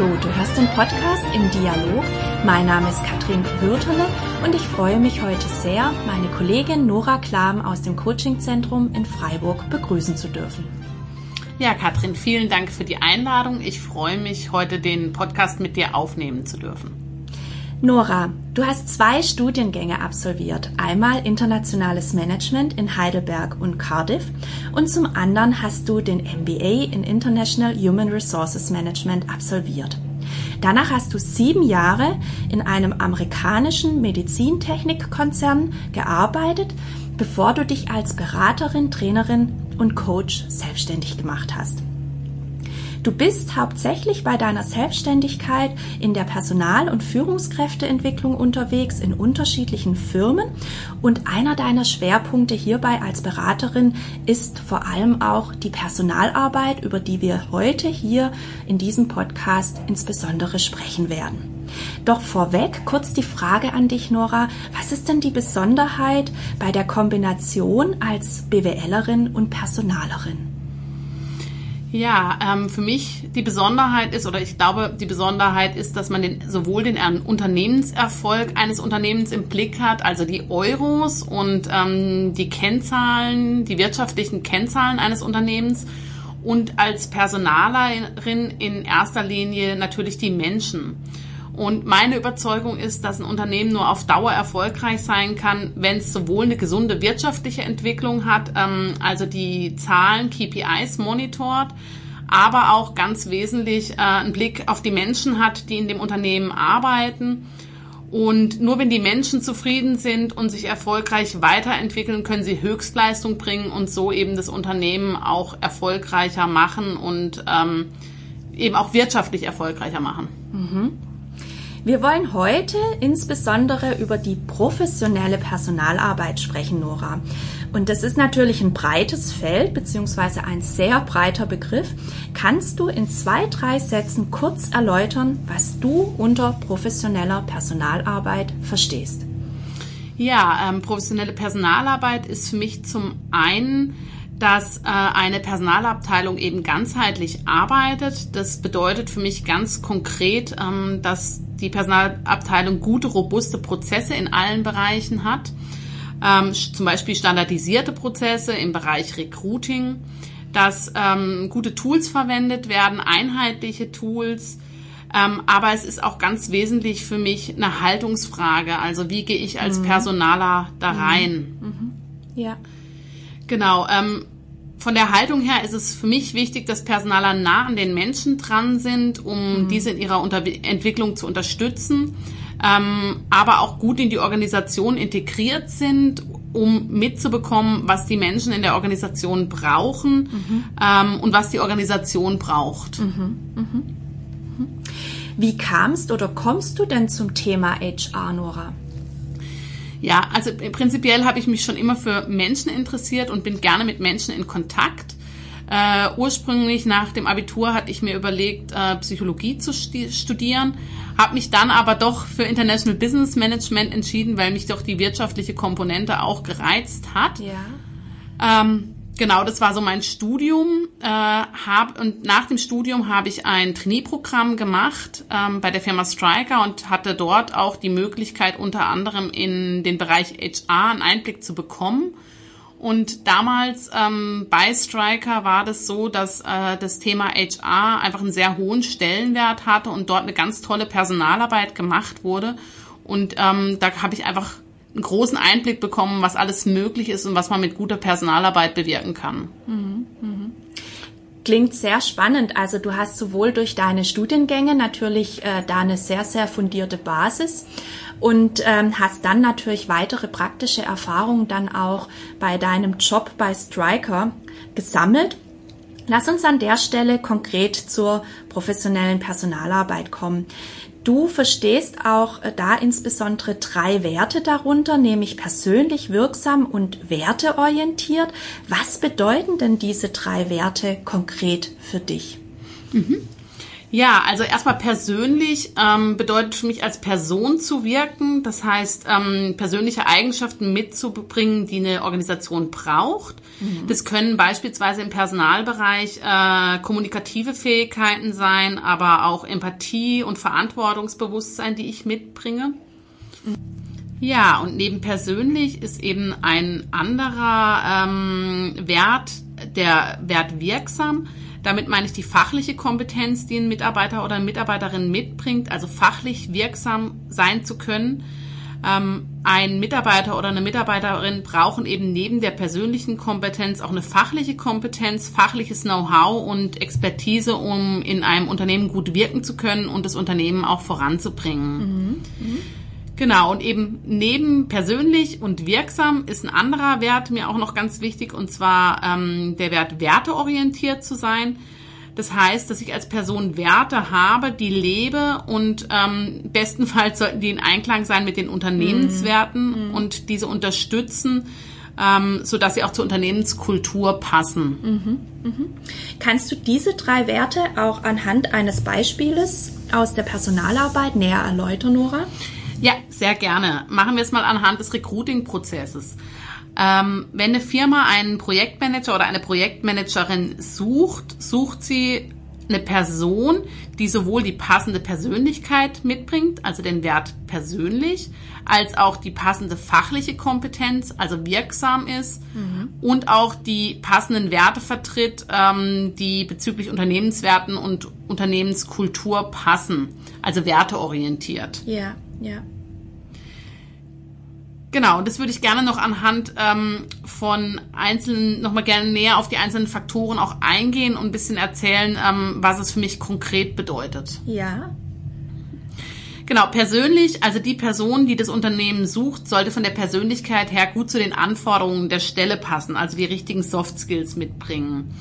Hallo, du hörst den Podcast im Dialog. Mein Name ist Katrin Würterle und ich freue mich heute sehr, meine Kollegin Nora Klam aus dem Coachingzentrum in Freiburg begrüßen zu dürfen. Ja, Katrin, vielen Dank für die Einladung. Ich freue mich, heute den Podcast mit dir aufnehmen zu dürfen. Nora, du hast zwei Studiengänge absolviert. Einmal internationales Management in Heidelberg und Cardiff und zum anderen hast du den MBA in International Human Resources Management absolviert. Danach hast du sieben Jahre in einem amerikanischen Medizintechnikkonzern gearbeitet, bevor du dich als Beraterin, Trainerin und Coach selbstständig gemacht hast. Du bist hauptsächlich bei deiner Selbstständigkeit in der Personal- und Führungskräfteentwicklung unterwegs in unterschiedlichen Firmen und einer deiner Schwerpunkte hierbei als Beraterin ist vor allem auch die Personalarbeit, über die wir heute hier in diesem Podcast insbesondere sprechen werden. Doch vorweg kurz die Frage an dich, Nora. Was ist denn die Besonderheit bei der Kombination als BWLerin und Personalerin? Ja, ähm, für mich die Besonderheit ist, oder ich glaube, die Besonderheit ist, dass man den, sowohl den Unternehmenserfolg eines Unternehmens im Blick hat, also die Euros und ähm, die Kennzahlen, die wirtschaftlichen Kennzahlen eines Unternehmens und als Personalerin in erster Linie natürlich die Menschen. Und meine Überzeugung ist, dass ein Unternehmen nur auf Dauer erfolgreich sein kann, wenn es sowohl eine gesunde wirtschaftliche Entwicklung hat, ähm, also die Zahlen, KPIs monitort, aber auch ganz wesentlich äh, einen Blick auf die Menschen hat, die in dem Unternehmen arbeiten. Und nur wenn die Menschen zufrieden sind und sich erfolgreich weiterentwickeln, können sie Höchstleistung bringen und so eben das Unternehmen auch erfolgreicher machen und ähm, eben auch wirtschaftlich erfolgreicher machen. Mhm. Wir wollen heute insbesondere über die professionelle Personalarbeit sprechen, Nora. Und das ist natürlich ein breites Feld beziehungsweise ein sehr breiter Begriff. Kannst du in zwei, drei Sätzen kurz erläutern, was du unter professioneller Personalarbeit verstehst? Ja, ähm, professionelle Personalarbeit ist für mich zum einen dass äh, eine Personalabteilung eben ganzheitlich arbeitet. Das bedeutet für mich ganz konkret, ähm, dass die Personalabteilung gute, robuste Prozesse in allen Bereichen hat. Ähm, zum Beispiel standardisierte Prozesse im Bereich Recruiting, dass ähm, gute Tools verwendet werden, einheitliche Tools. Ähm, aber es ist auch ganz wesentlich für mich eine Haltungsfrage. Also wie gehe ich als mhm. Personaler da rein? Mhm. Mhm. Ja. Genau. Ähm, von der Haltung her ist es für mich wichtig, dass Personaler nah an den Menschen dran sind, um mhm. diese in ihrer Unter Entwicklung zu unterstützen, ähm, aber auch gut in die Organisation integriert sind, um mitzubekommen, was die Menschen in der Organisation brauchen mhm. ähm, und was die Organisation braucht. Mhm. mhm. mhm. Wie kamst oder kommst du denn zum Thema HR, Nora? Ja, also prinzipiell habe ich mich schon immer für Menschen interessiert und bin gerne mit Menschen in Kontakt. Äh, ursprünglich nach dem Abitur hatte ich mir überlegt, äh, Psychologie zu studieren, habe mich dann aber doch für International Business Management entschieden, weil mich doch die wirtschaftliche Komponente auch gereizt hat. Ja. Ähm, Genau, das war so mein Studium. Äh, hab, und nach dem Studium habe ich ein Trainee-Programm gemacht ähm, bei der Firma Striker und hatte dort auch die Möglichkeit, unter anderem in den Bereich HR einen Einblick zu bekommen. Und damals ähm, bei Striker war das so, dass äh, das Thema HR einfach einen sehr hohen Stellenwert hatte und dort eine ganz tolle Personalarbeit gemacht wurde. Und ähm, da habe ich einfach einen großen Einblick bekommen, was alles möglich ist und was man mit guter Personalarbeit bewirken kann. Mhm, mhm. Klingt sehr spannend. Also du hast sowohl durch deine Studiengänge natürlich äh, da eine sehr, sehr fundierte Basis und ähm, hast dann natürlich weitere praktische Erfahrungen dann auch bei deinem Job bei Striker gesammelt. Lass uns an der Stelle konkret zur professionellen Personalarbeit kommen. Du verstehst auch äh, da insbesondere drei Werte darunter, nämlich persönlich wirksam und werteorientiert. Was bedeuten denn diese drei Werte konkret für dich? Mhm. Ja, also erstmal persönlich ähm, bedeutet für mich als Person zu wirken, das heißt ähm, persönliche Eigenschaften mitzubringen, die eine Organisation braucht. Mhm. Das können beispielsweise im Personalbereich äh, kommunikative Fähigkeiten sein, aber auch Empathie und Verantwortungsbewusstsein, die ich mitbringe. Mhm. Ja, und neben persönlich ist eben ein anderer ähm, Wert, der Wert wirksam damit meine ich die fachliche Kompetenz, die ein Mitarbeiter oder eine Mitarbeiterin mitbringt, also fachlich wirksam sein zu können. Ähm, ein Mitarbeiter oder eine Mitarbeiterin brauchen eben neben der persönlichen Kompetenz auch eine fachliche Kompetenz, fachliches Know-how und Expertise, um in einem Unternehmen gut wirken zu können und das Unternehmen auch voranzubringen. Mhm. Mhm. Genau, und eben neben persönlich und wirksam ist ein anderer Wert mir auch noch ganz wichtig, und zwar ähm, der Wert werteorientiert zu sein. Das heißt, dass ich als Person Werte habe, die lebe und ähm, bestenfalls sollten die in Einklang sein mit den Unternehmenswerten mhm. und diese unterstützen, ähm, so dass sie auch zur Unternehmenskultur passen. Mhm. Mhm. Kannst du diese drei Werte auch anhand eines Beispieles aus der Personalarbeit näher erläutern, Nora? Ja, sehr gerne. Machen wir es mal anhand des Recruiting-Prozesses. Ähm, wenn eine Firma einen Projektmanager oder eine Projektmanagerin sucht, sucht sie eine Person, die sowohl die passende Persönlichkeit mitbringt, also den Wert persönlich, als auch die passende fachliche Kompetenz, also wirksam ist mhm. und auch die passenden Werte vertritt, ähm, die bezüglich Unternehmenswerten und Unternehmenskultur passen, also werteorientiert. Ja. Ja. Genau, und das würde ich gerne noch anhand ähm, von einzelnen, nochmal gerne näher auf die einzelnen Faktoren auch eingehen und ein bisschen erzählen, ähm, was es für mich konkret bedeutet. Ja. Genau, persönlich, also die Person, die das Unternehmen sucht, sollte von der Persönlichkeit her gut zu den Anforderungen der Stelle passen, also die richtigen Soft Skills mitbringen.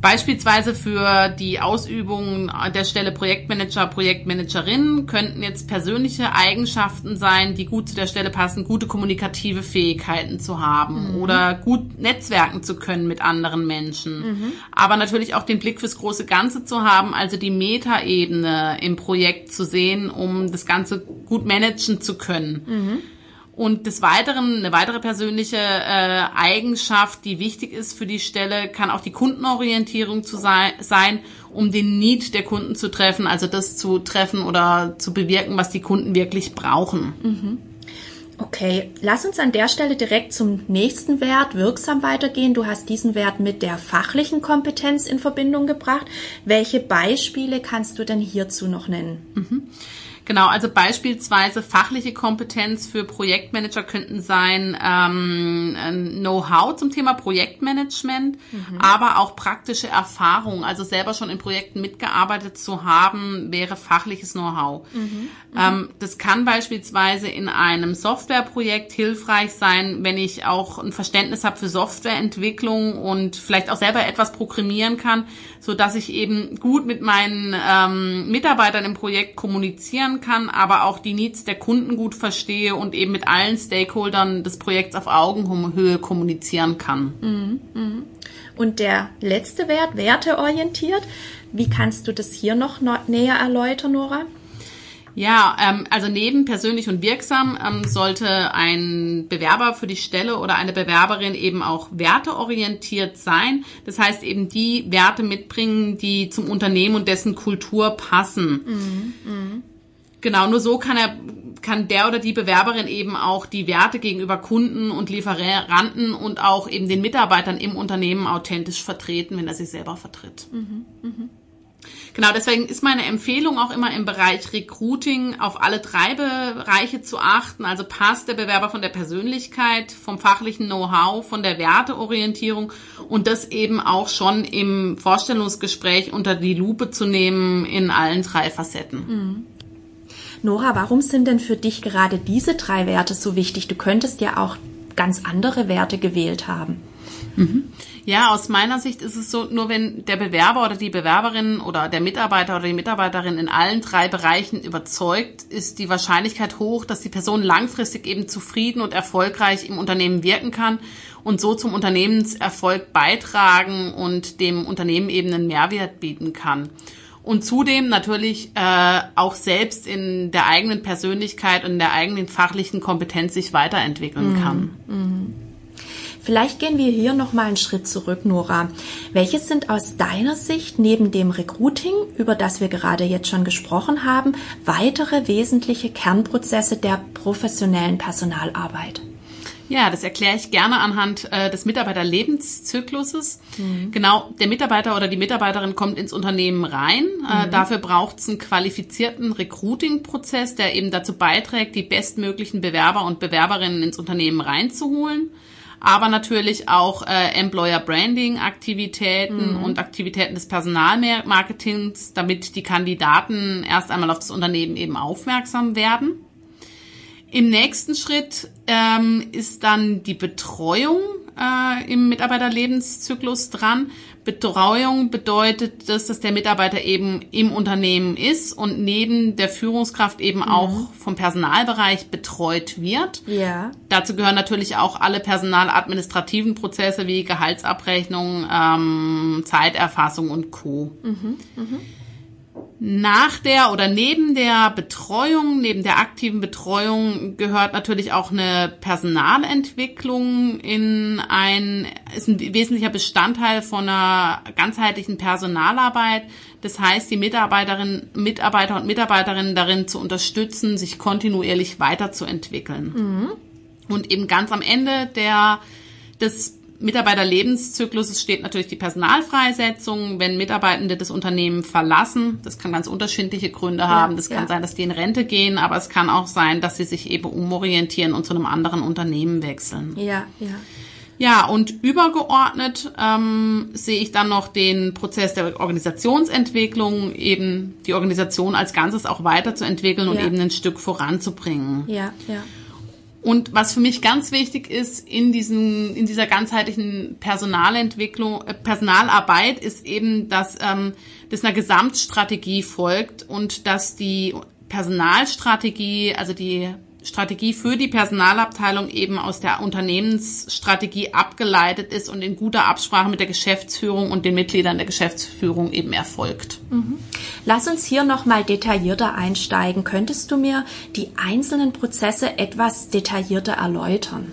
Beispielsweise für die Ausübung der Stelle Projektmanager, Projektmanagerin könnten jetzt persönliche Eigenschaften sein, die gut zu der Stelle passen, gute kommunikative Fähigkeiten zu haben mhm. oder gut netzwerken zu können mit anderen Menschen. Mhm. Aber natürlich auch den Blick fürs große Ganze zu haben, also die Metaebene im Projekt zu sehen, um das Ganze gut managen zu können. Mhm. Und des Weiteren, eine weitere persönliche äh, Eigenschaft, die wichtig ist für die Stelle, kann auch die Kundenorientierung zu sein, sein, um den Need der Kunden zu treffen, also das zu treffen oder zu bewirken, was die Kunden wirklich brauchen. Mhm. Okay, lass uns an der Stelle direkt zum nächsten Wert wirksam weitergehen. Du hast diesen Wert mit der fachlichen Kompetenz in Verbindung gebracht. Welche Beispiele kannst du denn hierzu noch nennen? Mhm. Genau, also beispielsweise fachliche Kompetenz für Projektmanager könnten sein ähm, Know-how zum Thema Projektmanagement, mhm. aber auch praktische Erfahrung, also selber schon in Projekten mitgearbeitet zu haben, wäre fachliches Know-how. Mhm. Mhm. Ähm, das kann beispielsweise in einem Softwareprojekt hilfreich sein, wenn ich auch ein Verständnis habe für Softwareentwicklung und vielleicht auch selber etwas programmieren kann, so dass ich eben gut mit meinen ähm, Mitarbeitern im Projekt kommunizieren kann, aber auch die Needs der Kunden gut verstehe und eben mit allen Stakeholdern des Projekts auf Augenhöhe kommunizieren kann. Mhm, mhm. Und der letzte Wert, werteorientiert, wie kannst du das hier noch näher erläutern, Nora? Ja, ähm, also neben persönlich und wirksam ähm, sollte ein Bewerber für die Stelle oder eine Bewerberin eben auch werteorientiert sein. Das heißt eben die Werte mitbringen, die zum Unternehmen und dessen Kultur passen. Mhm, mh. Genau, nur so kann er, kann der oder die Bewerberin eben auch die Werte gegenüber Kunden und Lieferanten und auch eben den Mitarbeitern im Unternehmen authentisch vertreten, wenn er sich selber vertritt. Mhm, mh. Genau, deswegen ist meine Empfehlung auch immer im Bereich Recruiting auf alle drei Bereiche zu achten. Also passt der Bewerber von der Persönlichkeit, vom fachlichen Know-how, von der Werteorientierung und das eben auch schon im Vorstellungsgespräch unter die Lupe zu nehmen in allen drei Facetten. Mhm. Nora, warum sind denn für dich gerade diese drei Werte so wichtig? Du könntest ja auch ganz andere Werte gewählt haben. Mhm. Ja, aus meiner Sicht ist es so, nur wenn der Bewerber oder die Bewerberin oder der Mitarbeiter oder die Mitarbeiterin in allen drei Bereichen überzeugt, ist die Wahrscheinlichkeit hoch, dass die Person langfristig eben zufrieden und erfolgreich im Unternehmen wirken kann und so zum Unternehmenserfolg beitragen und dem Unternehmen eben einen Mehrwert bieten kann. und zudem natürlich äh, auch selbst in der eigenen Persönlichkeit und in der eigenen fachlichen Kompetenz sich weiterentwickeln mhm. kann. Mhm. Vielleicht gehen wir hier noch mal einen Schritt zurück, Nora. Welches sind aus deiner Sicht neben dem Recruiting, über das wir gerade jetzt schon gesprochen haben, weitere wesentliche Kernprozesse der professionellen Personalarbeit? Ja, das erkläre ich gerne anhand äh, des Mitarbeiterlebenszykluses. Mhm. Genau, der Mitarbeiter oder die Mitarbeiterin kommt ins Unternehmen rein. Äh, mhm. dafür braucht es einen qualifizierten Recruiting-Prozess, der eben dazu beiträgt, die bestmöglichen Bewerber und Bewerberinnen ins Unternehmen reinzuholen aber natürlich auch äh, Employer Branding Aktivitäten mhm. und Aktivitäten des Personalmarketings, damit die Kandidaten erst einmal auf das Unternehmen eben aufmerksam werden. Im nächsten Schritt ähm, ist dann die Betreuung äh, im Mitarbeiterlebenszyklus dran. Betreuung bedeutet das, dass der Mitarbeiter eben im Unternehmen ist und neben der Führungskraft eben mhm. auch vom Personalbereich betreut wird. Ja. Dazu gehören natürlich auch alle personaladministrativen Prozesse wie Gehaltsabrechnung, ähm, Zeiterfassung und Co. Mhm. Mhm. Nach der oder neben der Betreuung, neben der aktiven Betreuung gehört natürlich auch eine Personalentwicklung in ein, ist ein wesentlicher Bestandteil von einer ganzheitlichen Personalarbeit. Das heißt, die Mitarbeiterinnen, Mitarbeiter und Mitarbeiterinnen darin zu unterstützen, sich kontinuierlich weiterzuentwickeln. Mhm. Und eben ganz am Ende der, des Mitarbeiterlebenszyklus steht natürlich die Personalfreisetzung, wenn Mitarbeitende das Unternehmen verlassen. Das kann ganz unterschiedliche Gründe ja, haben. Das kann ja. sein, dass die in Rente gehen, aber es kann auch sein, dass sie sich eben umorientieren und zu einem anderen Unternehmen wechseln. Ja, ja. Ja, und übergeordnet ähm, sehe ich dann noch den Prozess der Organisationsentwicklung, eben die Organisation als Ganzes auch weiterzuentwickeln und ja. eben ein Stück voranzubringen. Ja, ja. Und was für mich ganz wichtig ist in diesen, in dieser ganzheitlichen Personalentwicklung, äh, Personalarbeit ist eben, dass ähm, das einer Gesamtstrategie folgt und dass die Personalstrategie, also die Strategie für die Personalabteilung eben aus der Unternehmensstrategie abgeleitet ist und in guter Absprache mit der Geschäftsführung und den Mitgliedern der Geschäftsführung eben erfolgt. Mhm. Lass uns hier nochmal detaillierter einsteigen. Könntest du mir die einzelnen Prozesse etwas detaillierter erläutern?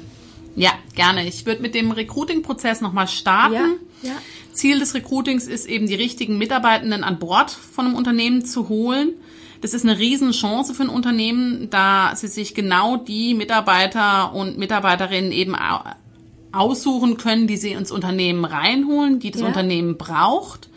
Ja, gerne. Ich würde mit dem Recruiting-Prozess nochmal starten. Ja, ja. Ziel des Recruitings ist eben, die richtigen Mitarbeitenden an Bord von einem Unternehmen zu holen das ist eine Riesenchance für ein Unternehmen, da sie sich genau die Mitarbeiter und Mitarbeiterinnen eben aussuchen können, die sie ins Unternehmen reinholen, die das ja. Unternehmen braucht.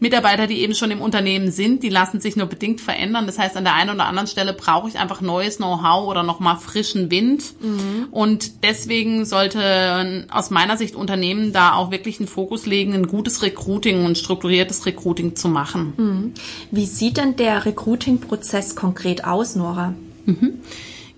Mitarbeiter, die eben schon im Unternehmen sind, die lassen sich nur bedingt verändern. Das heißt, an der einen oder anderen Stelle brauche ich einfach neues Know-how oder nochmal frischen Wind. Mhm. Und deswegen sollte aus meiner Sicht Unternehmen da auch wirklich einen Fokus legen, ein gutes Recruiting und strukturiertes Recruiting zu machen. Mhm. Wie sieht denn der Recruiting-Prozess konkret aus, Nora? Mhm.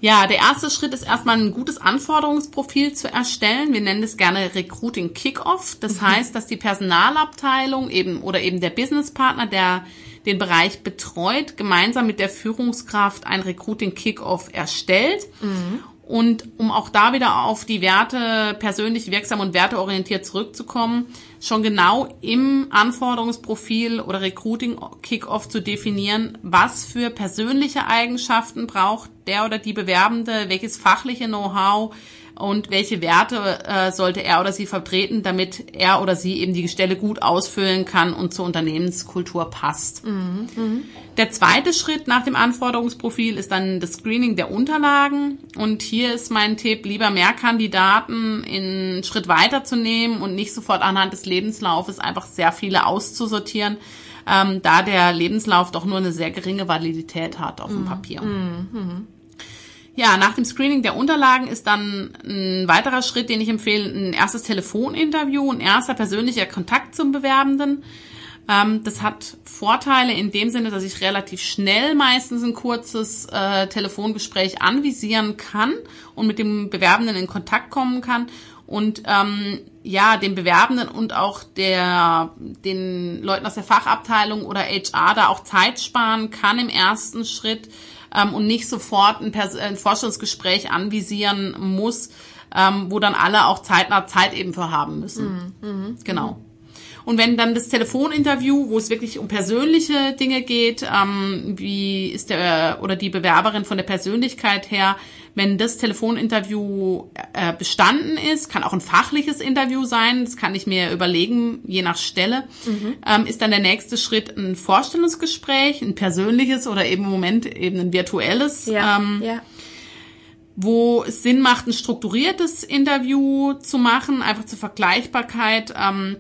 Ja, der erste Schritt ist erstmal ein gutes Anforderungsprofil zu erstellen. Wir nennen das gerne Recruiting Kickoff. Das mhm. heißt, dass die Personalabteilung eben oder eben der Businesspartner, der den Bereich betreut, gemeinsam mit der Führungskraft ein Recruiting Kickoff erstellt. Mhm. Und um auch da wieder auf die Werte persönlich wirksam und werteorientiert zurückzukommen, schon genau im Anforderungsprofil oder Recruiting Kickoff zu definieren, was für persönliche Eigenschaften braucht der oder die Bewerbende, welches fachliche Know-how und welche Werte äh, sollte er oder sie vertreten, damit er oder sie eben die Stelle gut ausfüllen kann und zur Unternehmenskultur passt. Mhm, mh. Der zweite Schritt nach dem Anforderungsprofil ist dann das Screening der Unterlagen und hier ist mein Tipp, lieber mehr Kandidaten in Schritt weiterzunehmen und nicht sofort anhand des Lebenslaufes einfach sehr viele auszusortieren, ähm, da der Lebenslauf doch nur eine sehr geringe Validität hat auf dem mhm, Papier. Mhm, mh. Ja, nach dem Screening der Unterlagen ist dann ein weiterer Schritt, den ich empfehle, ein erstes Telefoninterview, ein erster persönlicher Kontakt zum Bewerbenden. Ähm, das hat Vorteile in dem Sinne, dass ich relativ schnell meistens ein kurzes äh, Telefongespräch anvisieren kann und mit dem Bewerbenden in Kontakt kommen kann und ähm, ja, dem Bewerbenden und auch der, den Leuten aus der Fachabteilung oder HR da auch Zeit sparen kann im ersten Schritt, ähm, und nicht sofort ein, Pers ein Forschungsgespräch anvisieren muss, ähm, wo dann alle auch zeitnah Zeit eben für haben müssen. Mhm. Mhm. Genau. Und wenn dann das Telefoninterview, wo es wirklich um persönliche Dinge geht, ähm, wie ist der oder die Bewerberin von der Persönlichkeit her, wenn das Telefoninterview äh, bestanden ist, kann auch ein fachliches Interview sein, das kann ich mir überlegen, je nach Stelle, mhm. ähm, ist dann der nächste Schritt ein Vorstellungsgespräch, ein persönliches oder eben im Moment eben ein virtuelles. Ja, ähm, ja wo es Sinn macht, ein strukturiertes Interview zu machen, einfach zur Vergleichbarkeit ähm,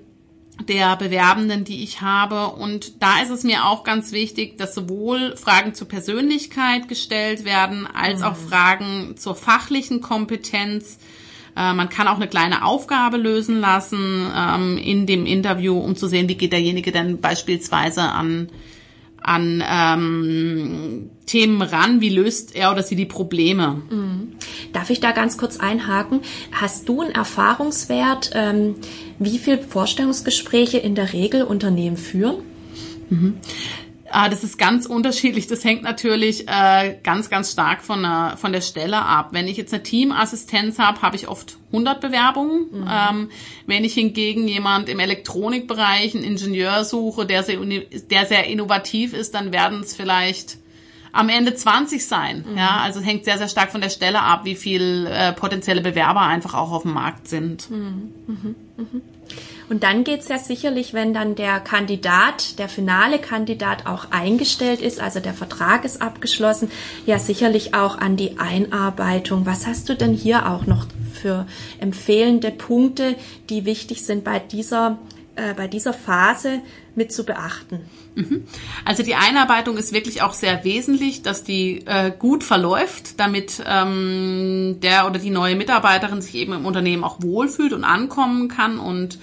der Bewerbenden, die ich habe. Und da ist es mir auch ganz wichtig, dass sowohl Fragen zur Persönlichkeit gestellt werden, als mhm. auch Fragen zur fachlichen Kompetenz. Äh, man kann auch eine kleine Aufgabe lösen lassen ähm, in dem Interview, um zu sehen, wie geht derjenige denn beispielsweise an an ähm, Themen ran? Wie löst er oder sie die Probleme? Mhm. Darf ich da ganz kurz einhaken? Hast du einen Erfahrungswert, ähm, wie viele Vorstellungsgespräche in der Regel Unternehmen führen? Mhm. Ah, das ist ganz unterschiedlich. Das hängt natürlich äh, ganz, ganz stark von der, von der Stelle ab. Wenn ich jetzt eine Teamassistenz habe, habe ich oft 100 Bewerbungen. Mhm. Ähm, wenn ich hingegen jemand im Elektronikbereich, einen Ingenieur suche, der sehr, der sehr innovativ ist, dann werden es vielleicht am Ende 20 sein. Mhm. Ja, also hängt sehr, sehr stark von der Stelle ab, wie viel äh, potenzielle Bewerber einfach auch auf dem Markt sind. Mhm. Mhm. mhm. Und dann geht's ja sicherlich, wenn dann der Kandidat, der finale Kandidat auch eingestellt ist, also der Vertrag ist abgeschlossen, ja sicherlich auch an die Einarbeitung. Was hast du denn hier auch noch für empfehlende Punkte, die wichtig sind bei dieser, äh, bei dieser Phase mit zu beachten? Mhm. Also die Einarbeitung ist wirklich auch sehr wesentlich, dass die äh, gut verläuft, damit ähm, der oder die neue Mitarbeiterin sich eben im Unternehmen auch wohlfühlt und ankommen kann und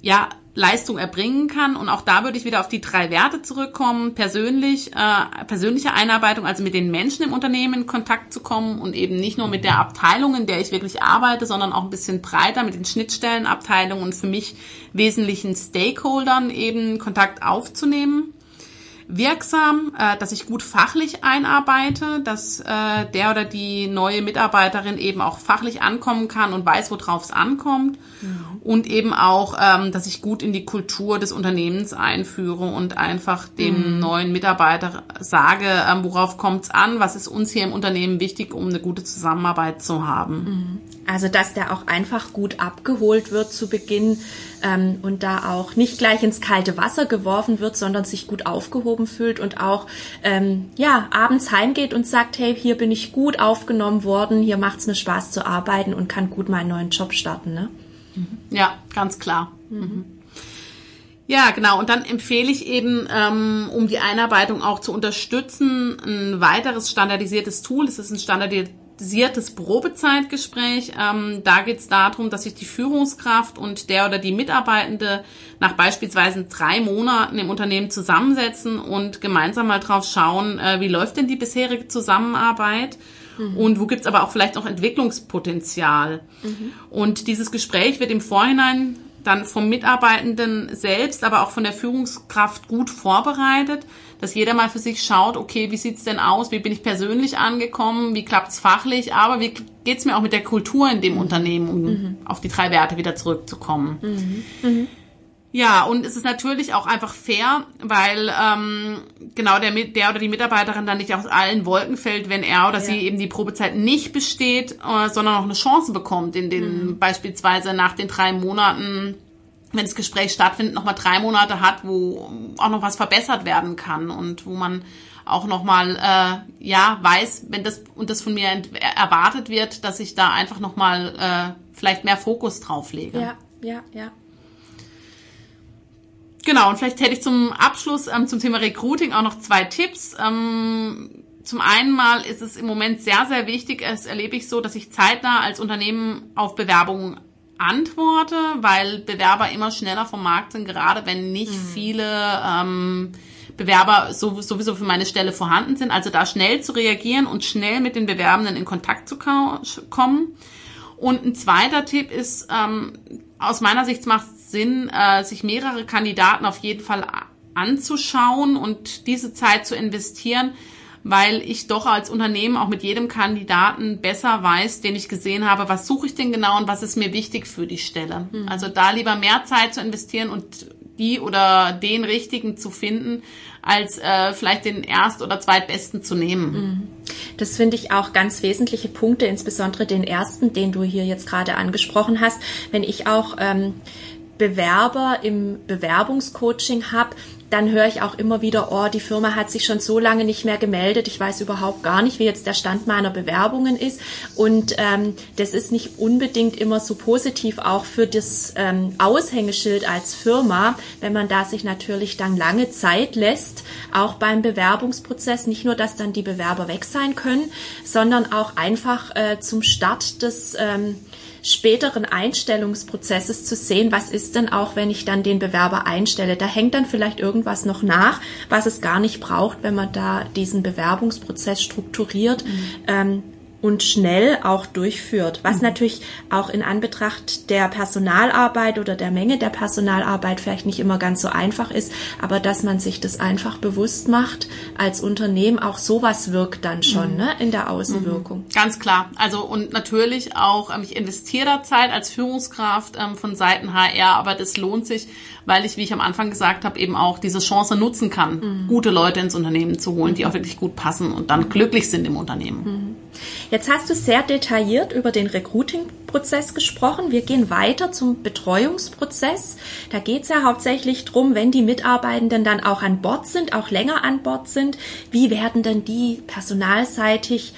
ja, Leistung erbringen kann. Und auch da würde ich wieder auf die drei Werte zurückkommen. Persönlich, äh, persönliche Einarbeitung, also mit den Menschen im Unternehmen in Kontakt zu kommen und eben nicht nur mit der Abteilung, in der ich wirklich arbeite, sondern auch ein bisschen breiter mit den Schnittstellenabteilungen und für mich wesentlichen Stakeholdern eben Kontakt aufzunehmen wirksam, äh, dass ich gut fachlich einarbeite, dass äh, der oder die neue Mitarbeiterin eben auch fachlich ankommen kann und weiß, worauf es ankommt. Mhm. Und eben auch, ähm, dass ich gut in die Kultur des Unternehmens einführe und einfach dem mhm. neuen Mitarbeiter sage, ähm, worauf kommt es an, was ist uns hier im Unternehmen wichtig, um eine gute Zusammenarbeit zu haben. Mhm. Also, dass der auch einfach gut abgeholt wird zu Beginn ähm, und da auch nicht gleich ins kalte Wasser geworfen wird, sondern sich gut aufgehoben fühlt und auch ähm, ja abends heimgeht und sagt, hey, hier bin ich gut aufgenommen worden, hier macht's mir Spaß zu arbeiten und kann gut meinen neuen Job starten. Ne? Mhm. Ja, ganz klar. Mhm. Ja, genau. Und dann empfehle ich eben, ähm, um die Einarbeitung auch zu unterstützen, ein weiteres standardisiertes Tool. Das ist ein standardisiertes standardisiertes Probezeitgespräch. Ähm, da geht es darum, dass sich die Führungskraft und der oder die Mitarbeitende nach beispielsweise drei Monaten im Unternehmen zusammensetzen und gemeinsam mal drauf schauen, äh, wie läuft denn die bisherige Zusammenarbeit mhm. und wo gibt's aber auch vielleicht noch Entwicklungspotenzial. Mhm. Und dieses Gespräch wird im Vorhinein dann vom Mitarbeitenden selbst, aber auch von der Führungskraft gut vorbereitet, dass jeder mal für sich schaut, okay, wie sieht's denn aus, wie bin ich persönlich angekommen, wie klappt's fachlich, aber wie geht's mir auch mit der Kultur in dem mhm. Unternehmen, um mhm. auf die drei Werte wieder zurückzukommen. Mhm. mhm. Ja, und es ist natürlich auch einfach fair, weil ähm, genau der, der oder die Mitarbeiterin dann nicht aus allen Wolken fällt, wenn er oder ja. sie eben die Probezeit nicht besteht, äh, sondern auch eine Chance bekommt, in den mhm. beispielsweise nach den drei Monaten wenn das Gespräch stattfindet, nochmal drei Monate hat, wo auch noch was verbessert werden kann und wo man auch nochmal äh, ja weiß, wenn das und das von mir erwartet wird, dass ich da einfach nochmal äh, vielleicht mehr Fokus drauf lege. Ja, ja, ja. Genau, und vielleicht hätte ich zum Abschluss ähm, zum Thema Recruiting auch noch zwei Tipps. Ähm, zum einen mal ist es im Moment sehr, sehr wichtig, es erlebe ich so, dass ich zeitnah als Unternehmen auf Bewerbungen antworte, weil Bewerber immer schneller vom Markt sind, gerade wenn nicht mhm. viele ähm, Bewerber sowieso für meine Stelle vorhanden sind. Also da schnell zu reagieren und schnell mit den Bewerbenden in Kontakt zu kommen. Und ein zweiter Tipp ist, ähm, aus meiner Sicht macht Sinn, äh, sich mehrere Kandidaten auf jeden Fall anzuschauen und diese Zeit zu investieren, weil ich doch als Unternehmen auch mit jedem Kandidaten besser weiß, den ich gesehen habe, was suche ich denn genau und was ist mir wichtig für die Stelle. Mhm. Also da lieber mehr Zeit zu investieren und die oder den richtigen zu finden, als äh, vielleicht den erst- oder zweitbesten zu nehmen. Mhm. Das finde ich auch ganz wesentliche Punkte, insbesondere den ersten, den du hier jetzt gerade angesprochen hast. Wenn ich auch ähm, Bewerber im Bewerbungscoaching habe, dann höre ich auch immer wieder, oh, die Firma hat sich schon so lange nicht mehr gemeldet, ich weiß überhaupt gar nicht, wie jetzt der Stand meiner Bewerbungen ist. Und ähm, das ist nicht unbedingt immer so positiv auch für das ähm, Aushängeschild als Firma, wenn man da sich natürlich dann lange Zeit lässt, auch beim Bewerbungsprozess, nicht nur, dass dann die Bewerber weg sein können, sondern auch einfach äh, zum Start des ähm, späteren Einstellungsprozesses zu sehen, was ist denn auch, wenn ich dann den Bewerber einstelle. Da hängt dann vielleicht irgendwas noch nach, was es gar nicht braucht, wenn man da diesen Bewerbungsprozess strukturiert. Mhm. Ähm, und schnell auch durchführt, was mhm. natürlich auch in Anbetracht der Personalarbeit oder der Menge der Personalarbeit vielleicht nicht immer ganz so einfach ist, aber dass man sich das einfach bewusst macht als Unternehmen, auch sowas wirkt dann schon mhm. ne, in der Außenwirkung. Mhm. Ganz klar. Also und natürlich auch, ähm, ich investiere da Zeit als Führungskraft ähm, von Seiten HR, aber das lohnt sich, weil ich, wie ich am Anfang gesagt habe, eben auch diese Chance nutzen kann, mhm. gute Leute ins Unternehmen zu holen, die auch wirklich gut passen und dann glücklich sind im Unternehmen. Jetzt hast du sehr detailliert über den Recruiting-Prozess gesprochen. Wir gehen weiter zum Betreuungsprozess. Da geht es ja hauptsächlich drum, wenn die Mitarbeitenden dann auch an Bord sind, auch länger an Bord sind, wie werden denn die personalseitig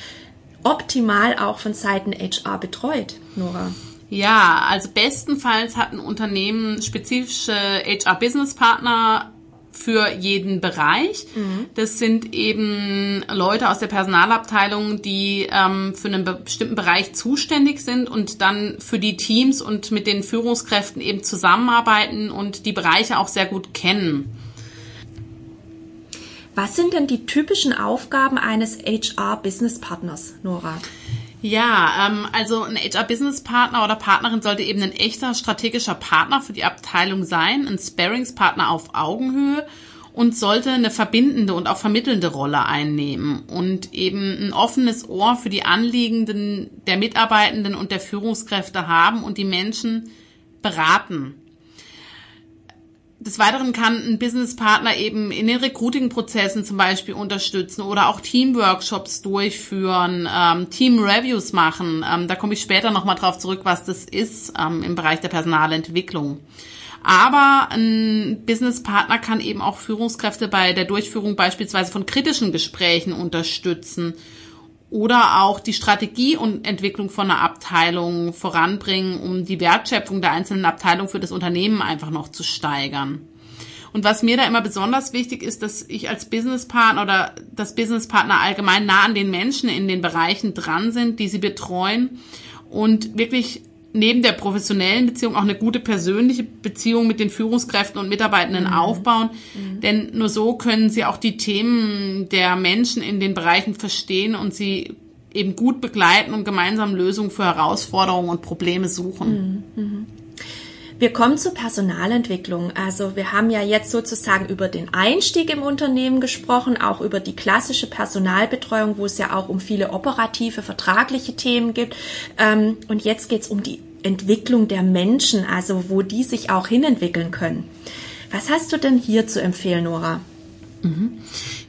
optimal auch von Seiten HR betreut, Nora? Ja, also bestenfalls hat ein Unternehmen spezifische HR-Business-Partner für jeden Bereich. Mhm. Das sind eben Leute aus der Personalabteilung, die ähm, für einen bestimmten Bereich zuständig sind und dann für die Teams und mit den Führungskräften eben zusammenarbeiten und die Bereiche auch sehr gut kennen. Was sind denn die typischen Aufgaben eines HR-Business-Partners, Nora? Ja, ähm, also ein HR-Business-Partner oder Partnerin sollte eben ein echter strategischer Partner für die Abteilung sein, ein Sparings-Partner auf Augenhöhe und sollte eine verbindende und auch vermittelnde Rolle einnehmen und eben ein offenes Ohr für die Anliegenden der Mitarbeitenden und der Führungskräfte haben und die Menschen beraten. Des Weiteren kann ein Businesspartner eben in den Recruiting-Prozessen zum Beispiel unterstützen oder auch Teamworkshops durchführen, ähm, Team-Reviews machen. Ähm, da komme ich später nochmal drauf zurück, was das ist ähm, im Bereich der Personalentwicklung. Aber ein Businesspartner kann eben auch Führungskräfte bei der Durchführung beispielsweise von kritischen Gesprächen unterstützen oder auch die Strategie und Entwicklung von einer Abteilung voranbringen, um die Wertschöpfung der einzelnen Abteilung für das Unternehmen einfach noch zu steigern. Und was mir da immer besonders wichtig ist, dass ich als Businesspartner oder das Businesspartner allgemein nah an den Menschen in den Bereichen dran sind, die sie betreuen und wirklich neben der professionellen Beziehung auch eine gute persönliche Beziehung mit den Führungskräften und Mitarbeitenden mhm. aufbauen. Mhm. Denn nur so können sie auch die Themen der Menschen in den Bereichen verstehen und sie eben gut begleiten und gemeinsam Lösungen für Herausforderungen und Probleme suchen. Mhm. Wir kommen zur Personalentwicklung. Also wir haben ja jetzt sozusagen über den Einstieg im Unternehmen gesprochen, auch über die klassische Personalbetreuung, wo es ja auch um viele operative, vertragliche Themen gibt. Ähm, und jetzt geht es um die Entwicklung der Menschen, also wo die sich auch hinentwickeln können. Was hast du denn hier zu empfehlen, Nora? Mhm.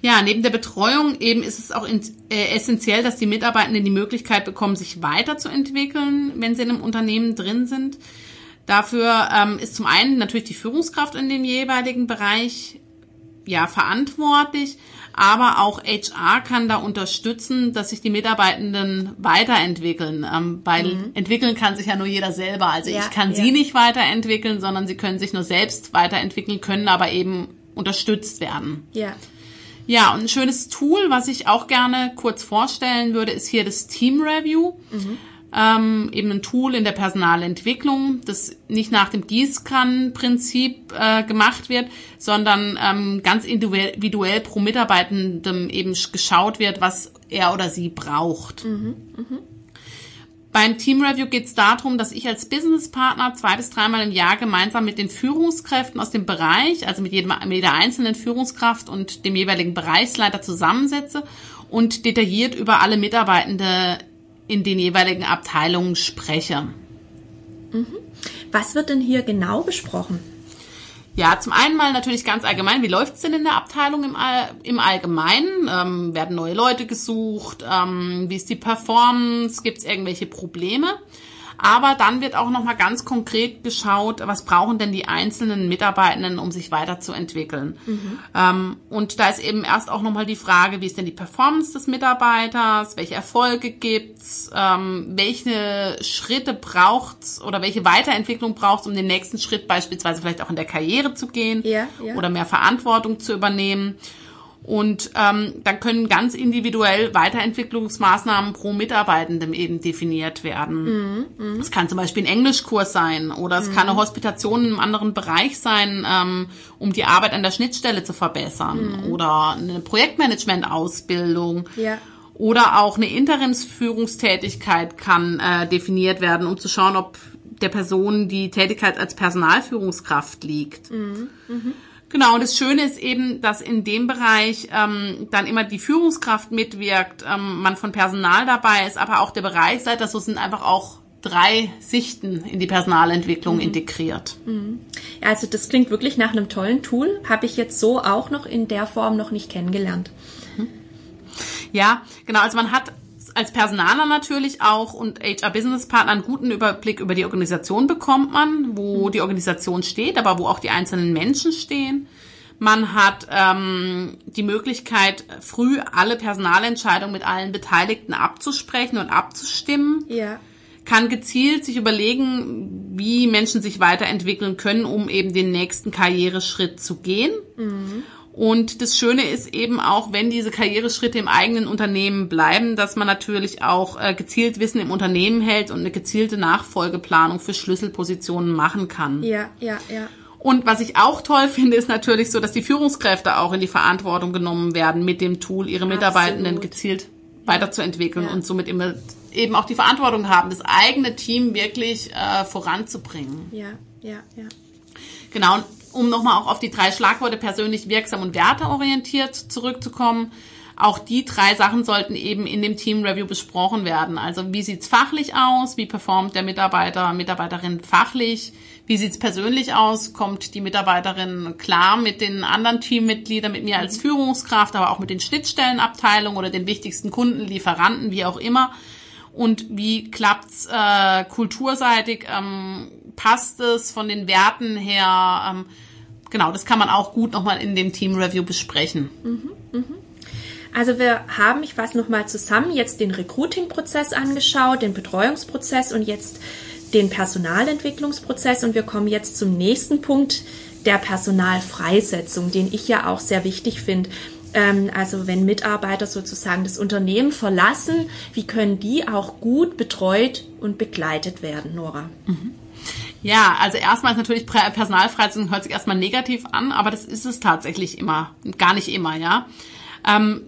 Ja, neben der Betreuung eben ist es auch äh, essentiell, dass die Mitarbeitenden die Möglichkeit bekommen, sich weiterzuentwickeln, wenn sie in einem Unternehmen drin sind. Dafür ähm, ist zum einen natürlich die Führungskraft in dem jeweiligen Bereich ja verantwortlich, aber auch HR kann da unterstützen, dass sich die Mitarbeitenden weiterentwickeln, ähm, weil mhm. entwickeln kann sich ja nur jeder selber. Also ja, ich kann ja. sie nicht weiterentwickeln, sondern sie können sich nur selbst weiterentwickeln, können aber eben unterstützt werden. Ja. Ja, und ein schönes Tool, was ich auch gerne kurz vorstellen würde, ist hier das Team Review. Mhm ähm, eben ein Tool in der Personalentwicklung, das nicht nach dem Gießkannenprinzip äh, gemacht wird, sondern ähm, ganz individuell pro Mitarbeitendem eben geschaut wird, was er oder sie braucht. Mhm, mh. Beim Team Review geht es darum, dass ich als Businesspartner zwei bis dreimal im Jahr gemeinsam mit den Führungskräften aus dem Bereich, also mit, jedem, mit jeder einzelnen Führungskraft und dem jeweiligen Bereichsleiter zusammensetze und detailliert über alle Mitarbeitende in den jeweiligen Abteilungen spreche. Was wird denn hier genau besprochen? Ja, zum einen mal natürlich ganz allgemein, wie läuft's denn in der Abteilung im, All im Allgemeinen? Ähm, werden neue Leute gesucht? Ähm, wie ist die Performance? Gibt's irgendwelche Probleme? Aber dann wird auch nochmal ganz konkret geschaut, was brauchen denn die einzelnen Mitarbeitenden, um sich weiterzuentwickeln. Mhm. Ähm, und da ist eben erst auch nochmal die Frage, wie ist denn die Performance des Mitarbeiters, welche Erfolge gibt's, ähm, welche Schritte braucht's oder welche Weiterentwicklung braucht's, um den nächsten Schritt beispielsweise vielleicht auch in der Karriere zu gehen ja, ja. oder mehr Verantwortung zu übernehmen. Und ähm, dann können ganz individuell Weiterentwicklungsmaßnahmen pro Mitarbeitendem eben definiert werden. Mhm, es kann zum Beispiel ein Englischkurs sein oder es mhm. kann eine Hospitation in einem anderen Bereich sein, ähm, um die Arbeit an der Schnittstelle zu verbessern mhm. oder eine Projektmanagement-Ausbildung. Ja. Oder auch eine Interimsführungstätigkeit kann äh, definiert werden, um zu schauen, ob der Person die Tätigkeit als Personalführungskraft liegt. Mhm. Mhm. Genau, und das Schöne ist eben, dass in dem Bereich ähm, dann immer die Führungskraft mitwirkt, ähm, man von Personal dabei ist, aber auch der Bereichsleiter, so sind einfach auch drei Sichten in die Personalentwicklung mhm. integriert. Mhm. Ja, also das klingt wirklich nach einem tollen Tool, habe ich jetzt so auch noch in der Form noch nicht kennengelernt. Ja, genau, also man hat als Personaler natürlich auch und HR-Business-Partner einen guten Überblick über die Organisation bekommt man, wo die Organisation steht, aber wo auch die einzelnen Menschen stehen. Man hat ähm, die Möglichkeit, früh alle Personalentscheidungen mit allen Beteiligten abzusprechen und abzustimmen. Ja. Kann gezielt sich überlegen, wie Menschen sich weiterentwickeln können, um eben den nächsten Karriereschritt zu gehen. Mhm. Und das Schöne ist eben auch, wenn diese Karriereschritte im eigenen Unternehmen bleiben, dass man natürlich auch äh, gezielt Wissen im Unternehmen hält und eine gezielte Nachfolgeplanung für Schlüsselpositionen machen kann. Ja, ja, ja. Und was ich auch toll finde, ist natürlich so, dass die Führungskräfte auch in die Verantwortung genommen werden, mit dem Tool ihre Mitarbeitenden Absolut. gezielt weiterzuentwickeln Ja. und somit immer eben auch die Verantwortung haben, das eigene Team wirklich äh, voranzubringen. Ja, ja, ja. Genau, um nochmal auch auf die drei Schlagworte persönlich wirksam und werteorientiert zurückzukommen. Auch die drei Sachen sollten eben in dem Team Review besprochen werden. Also wie sieht's fachlich aus? Wie performt der Mitarbeiter, Mitarbeiterin fachlich? Wie sieht's persönlich aus? Kommt die Mitarbeiterin klar mit den anderen Teammitgliedern, mit mir als Führungskraft, aber auch mit den Schnittstellenabteilungen oder den wichtigsten Kunden, Lieferanten, wie auch immer? Und wie klappt's äh, kulturseitig? Ähm, passt es von den Werten her? Ähm, genau, das kann man auch gut nochmal in dem Team Review besprechen. Also wir haben, ich fasse nochmal zusammen, jetzt den Recruiting-Prozess angeschaut, den Betreuungsprozess und jetzt den Personalentwicklungsprozess und wir kommen jetzt zum nächsten Punkt der Personalfreisetzung, den ich ja auch sehr wichtig finde. Ähm, also wenn Mitarbeiter sozusagen das Unternehmen verlassen, wie können die auch gut betreut und begleitet werden, Nora? Ja, also erstmal ist natürlich Personalfreisetzung hört sich erstmal negativ an, aber das ist es tatsächlich immer, gar nicht immer, ja. Ähm,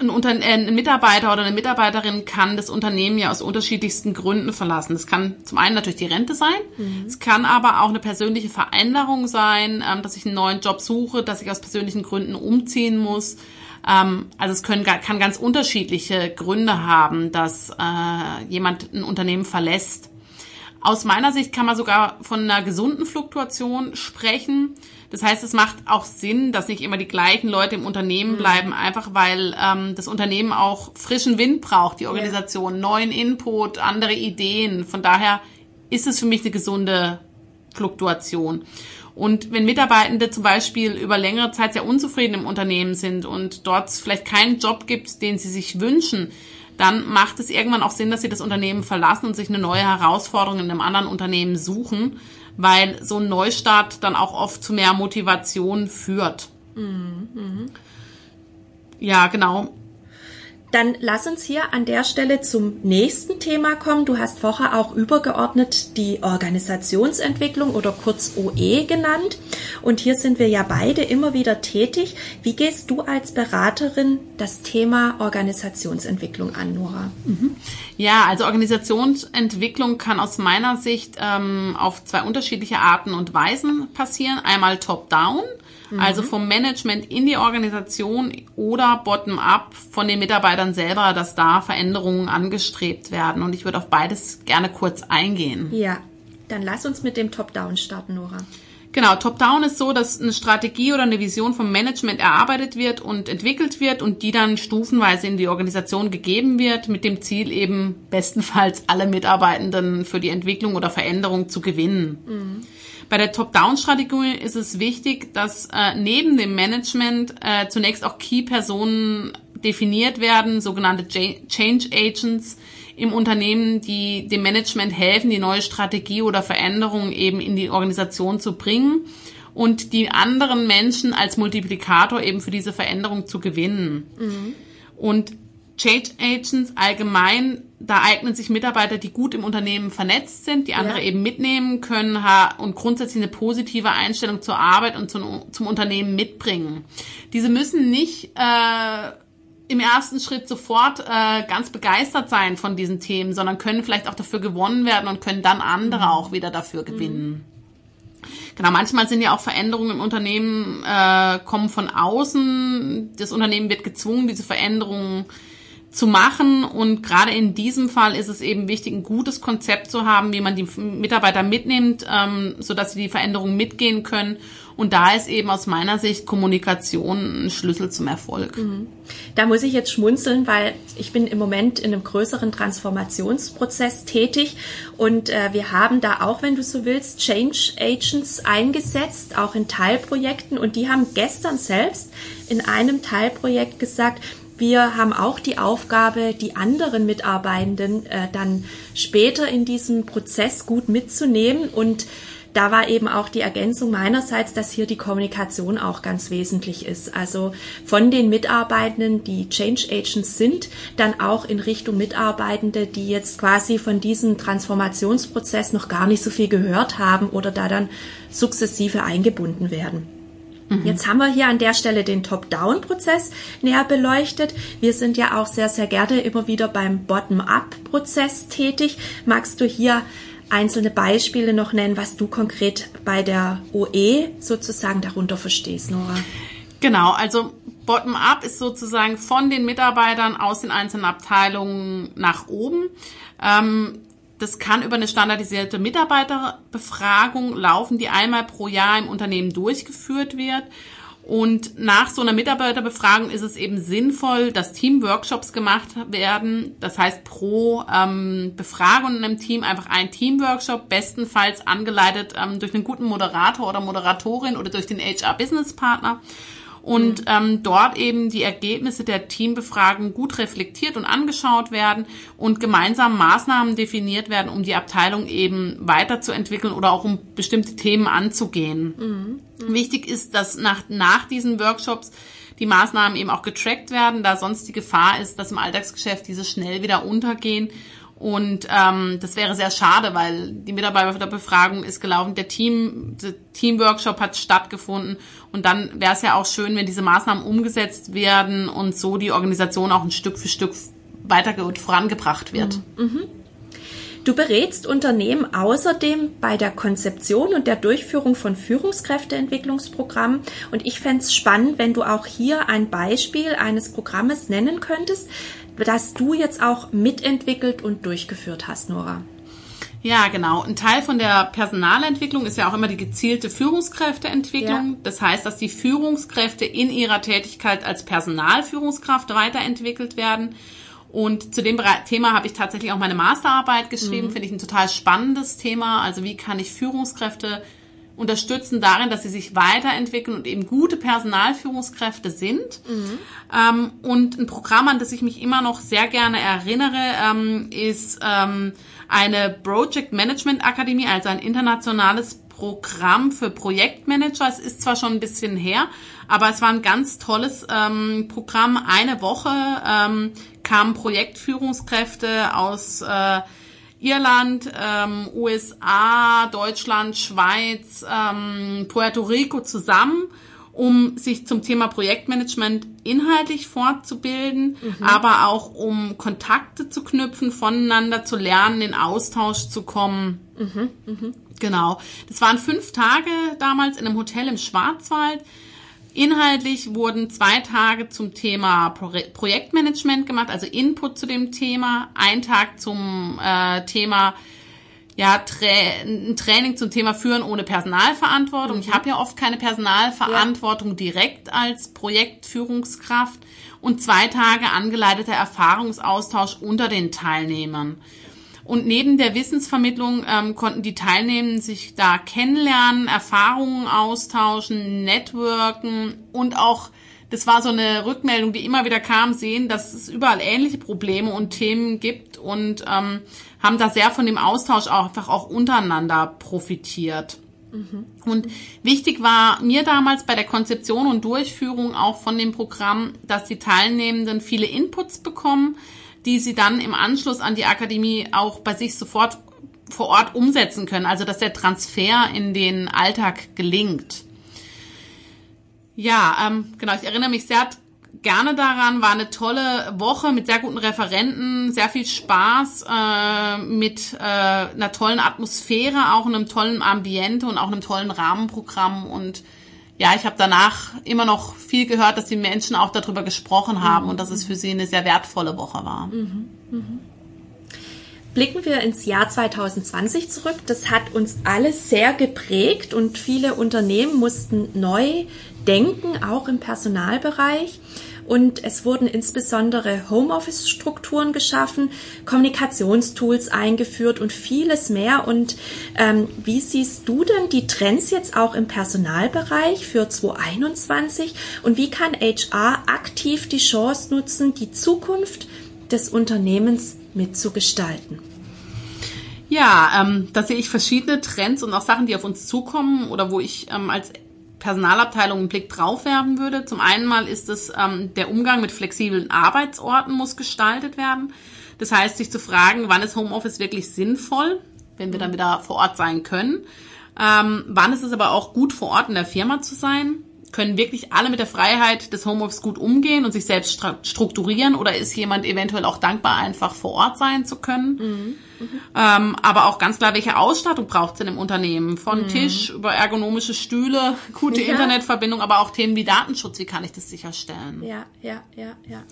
ein, Unter äh, ein Mitarbeiter oder eine Mitarbeiterin kann das Unternehmen ja aus unterschiedlichsten Gründen verlassen. Das kann zum einen natürlich die Rente sein, es kann aber auch eine persönliche Veränderung sein, ähm, dass ich einen neuen Job suche, dass ich aus persönlichen Gründen umziehen muss. Ähm, also es können, kann ganz unterschiedliche Gründe haben, dass äh, jemand ein Unternehmen verlässt. Aus meiner Sicht kann man sogar von einer gesunden Fluktuation sprechen. Das heißt, es macht auch Sinn, dass nicht immer die gleichen Leute im Unternehmen bleiben, einfach weil ähm, das Unternehmen auch frischen Wind braucht, die Organisation, neuen Input, andere Ideen. Von daher ist es für mich eine gesunde Fluktuation. Und wenn Mitarbeitende zum Beispiel über längere Zeit sehr unzufrieden im Unternehmen sind und dort vielleicht keinen Job gibt, den sie sich wünschen, dann macht es irgendwann auch Sinn, dass sie das Unternehmen verlassen und sich eine neue Herausforderung in einem anderen Unternehmen suchen, weil so ein Neustart dann auch oft zu mehr Motivation führt. Ja, genau. Dann lass uns hier an der Stelle zum nächsten Thema kommen. Du hast vorher auch übergeordnet die Organisationsentwicklung oder kurz OE genannt. Und hier sind wir ja beide immer wieder tätig. Wie gehst du als Beraterin das Thema Organisationsentwicklung an, Nora? Ja, also Organisationsentwicklung kann aus meiner Sicht ähm, auf zwei unterschiedliche Arten und Weisen passieren. Einmal top-down, Mhm. Also vom Management in die Organisation oder bottom-up von den Mitarbeitern selber, dass da Veränderungen angestrebt werden. Und ich würde auf beides gerne kurz eingehen. Ja, dann lass uns mit dem Top-Down starten, Nora. Genau, Top-Down ist so, dass eine Strategie oder eine Vision vom Management erarbeitet wird und entwickelt wird und die dann stufenweise in die Organisation gegeben wird, mit dem Ziel eben bestenfalls alle Mitarbeitenden für die Entwicklung oder Veränderung zu gewinnen. Mhm. Bei der Top-Down-Strategie ist es wichtig, dass äh, neben dem Management äh, zunächst auch Key-Personen definiert werden, sogenannte Change Agents, im Unternehmen, die dem Management helfen, die neue Strategie oder Veränderung eben in die Organisation zu bringen und die anderen Menschen als Multiplikator eben für diese Veränderung zu gewinnen. Mhm. Und Change Agents allgemein, da eignen sich Mitarbeiter, die gut im Unternehmen vernetzt sind, die andere ja. eben mitnehmen können und grundsätzlich eine positive Einstellung zur Arbeit und zum, zum Unternehmen mitbringen. Diese müssen nicht äh, im ersten Schritt sofort äh, ganz begeistert sein von diesen Themen, sondern können vielleicht auch dafür gewonnen werden und können dann andere mhm. auch wieder dafür gewinnen. Mhm. Genau, manchmal sind ja auch Veränderungen im Unternehmen äh, kommen von außen. Das Unternehmen wird gezwungen, diese Veränderungen zu machen. Und gerade in diesem Fall ist es eben wichtig, ein gutes Konzept zu haben, wie man die Mitarbeiter mitnimmt, ähm, sodass sie die Veränderungen mitgehen können. Und da ist eben aus meiner Sicht Kommunikation ein Schlüssel zum Erfolg. Mhm. Da muss ich jetzt schmunzeln, weil ich bin im Moment in einem größeren Transformationsprozess tätig und äh, wir haben da auch, wenn du so willst, Change Agents eingesetzt, auch in Teilprojekten und die haben gestern selbst in einem Teilprojekt gesagt, wir haben auch die Aufgabe, die anderen Mitarbeitenden äh, dann später in diesem Prozess gut mitzunehmen und da war eben auch die Ergänzung meinerseits, dass hier die Kommunikation auch ganz wesentlich ist. Also von den Mitarbeitenden, die Change Agents sind, dann auch in Richtung Mitarbeitende, die jetzt quasi von diesem Transformationsprozess noch gar nicht so viel gehört haben oder da dann sukzessive eingebunden werden. Mhm. Jetzt haben wir hier an der Stelle den Top-Down-Prozess näher beleuchtet. Wir sind ja auch sehr, sehr gerne immer wieder beim Bottom-up-Prozess tätig. Magst du hier einzelne Beispiele noch nennen, was du konkret bei der OE sozusagen darunter verstehst, Nora? Genau, also Bottom-up ist sozusagen von den Mitarbeitern aus den einzelnen Abteilungen nach oben. Ähm, das kann über eine standardisierte Mitarbeiterbefragung laufen, die einmal pro Jahr im Unternehmen durchgeführt wird. Und nach so einer Mitarbeiterbefragung ist es eben sinnvoll, dass Teamworkshops gemacht werden. Das heißt, pro ähm, Befragung in einem Team einfach ein Teamworkshop, bestenfalls angeleitet ähm, durch einen guten Moderator oder Moderatorin oder durch den HR-Business-Partner und mhm. ähm, dort eben die Ergebnisse der Teambefragung gut reflektiert und angeschaut werden und gemeinsam Maßnahmen definiert werden, um die Abteilung eben weiterzuentwickeln oder auch um bestimmte Themen anzugehen. Mhm. Mhm. Wichtig ist, dass nach, nach diesen Workshops die Maßnahmen eben auch getrackt werden, da sonst die Gefahr ist, dass im Alltagsgeschäft diese schnell wieder untergehen und ähm, das wäre sehr schade, weil die Mitarbeiterbefragung ist gelaufen, der Team, der Teamworkshop hat stattgefunden und dann wäre es ja auch schön, wenn diese Maßnahmen umgesetzt werden und so die Organisation auch ein Stück für Stück weiter vorangebracht wird. Mhm. mhm. Du berätst Unternehmen außerdem bei der Konzeption und der Durchführung von Führungskräfteentwicklungsprogrammen. Und ich fände es spannend, wenn du auch hier ein Beispiel eines Programmes nennen könntest, das du jetzt auch mitentwickelt und durchgeführt hast, Nora. Ja, genau. Ein Teil von der Personalentwicklung ist ja auch immer die gezielte Führungskräfteentwicklung. Ja. Das heißt, dass die Führungskräfte in ihrer Tätigkeit als Personalführungskraft weiterentwickelt werden. Und zu dem Thema habe ich tatsächlich auch meine Masterarbeit geschrieben. Mhm. Finde ich ein total spannendes Thema. Also wie kann ich Führungskräfte unterstützen darin, dass sie sich weiterentwickeln und eben gute Personalführungskräfte sind. Mhm. Ähm, und ein Programm, an das ich mich immer noch sehr gerne erinnere, ähm, ist ähm, eine Project Management Akademie, also ein internationales Programm für Projektmanager. Es ist zwar schon ein bisschen her, aber es war ein ganz tolles ähm, Programm. Eine Woche ähm, kamen Projektführungskräfte aus äh, Irland, ähm, USA, Deutschland, Schweiz, ähm, Puerto Rico zusammen, um sich zum Thema Projektmanagement inhaltlich fortzubilden, mhm. aber auch um Kontakte zu knüpfen, voneinander zu lernen, in Austausch zu kommen. Mhm. Mhm. Genau. Das waren fünf Tage damals in einem Hotel im Schwarzwald. Inhaltlich wurden zwei Tage zum Thema Pro Projektmanagement gemacht, also Input zu dem Thema, ein Tag zum äh, Thema ja, Tra ein Training zum Thema Führen ohne Personalverantwortung. Mhm. Ich habe ja oft keine Personalverantwortung ja. direkt als Projektführungskraft und zwei Tage angeleiteter Erfahrungsaustausch unter den Teilnehmern. Und neben der Wissensvermittlung ähm, konnten die Teilnehmenden sich da kennenlernen, Erfahrungen austauschen, networken und auch, das war so eine Rückmeldung, die immer wieder kam, sehen, dass es überall ähnliche Probleme und Themen gibt und ähm, haben da sehr von dem Austausch auch einfach auch untereinander profitiert. Mhm. Und wichtig war mir damals bei der Konzeption und Durchführung auch von dem Programm, dass die Teilnehmenden viele Inputs bekommen, die sie dann im Anschluss an die Akademie auch bei sich sofort vor Ort umsetzen können. Also dass der Transfer in den Alltag gelingt. Ja, ähm, genau, ich erinnere mich sehr gerne daran. War eine tolle Woche mit sehr guten Referenten, sehr viel Spaß, äh, mit äh, einer tollen Atmosphäre, auch einem tollen Ambiente und auch einem tollen Rahmenprogramm. Und ja, ich habe danach immer noch viel gehört, dass die Menschen auch darüber gesprochen haben mhm. und dass es für sie eine sehr wertvolle Woche war. Mhm. Mhm. Blicken wir ins Jahr 2020 zurück. Das hat uns alles sehr geprägt und viele Unternehmen mussten neu denken, auch im Personalbereich. Und es wurden insbesondere Homeoffice-Strukturen geschaffen, Kommunikationstools eingeführt und vieles mehr. Und ähm, wie siehst du denn die Trends jetzt auch im Personalbereich für 2021? Und wie kann HR aktiv die Chance nutzen, die Zukunft des Unternehmens mitzugestalten? Ja, ähm, da sehe ich verschiedene Trends und auch Sachen, die auf uns zukommen oder wo ich ähm, als Personalabteilung einen Blick drauf werfen würde. Zum einen mal ist es, ähm, der Umgang mit flexiblen Arbeitsorten muss gestaltet werden. Das heißt, sich zu fragen, wann ist Homeoffice wirklich sinnvoll, wenn wir dann wieder vor Ort sein können. Ähm, wann ist es aber auch gut, vor Ort in der Firma zu sein? Können wirklich alle mit der Freiheit des Homeoffice gut umgehen und sich selbst strukturieren oder ist jemand eventuell auch dankbar, einfach vor Ort sein zu können? Mhm. Mhm. Ähm, aber auch ganz klar, welche Ausstattung braucht es denn im Unternehmen? Von mhm. Tisch über ergonomische Stühle, gute ja. Internetverbindung, aber auch Themen wie Datenschutz, wie kann ich das sicherstellen? Ja, ja, ja, ja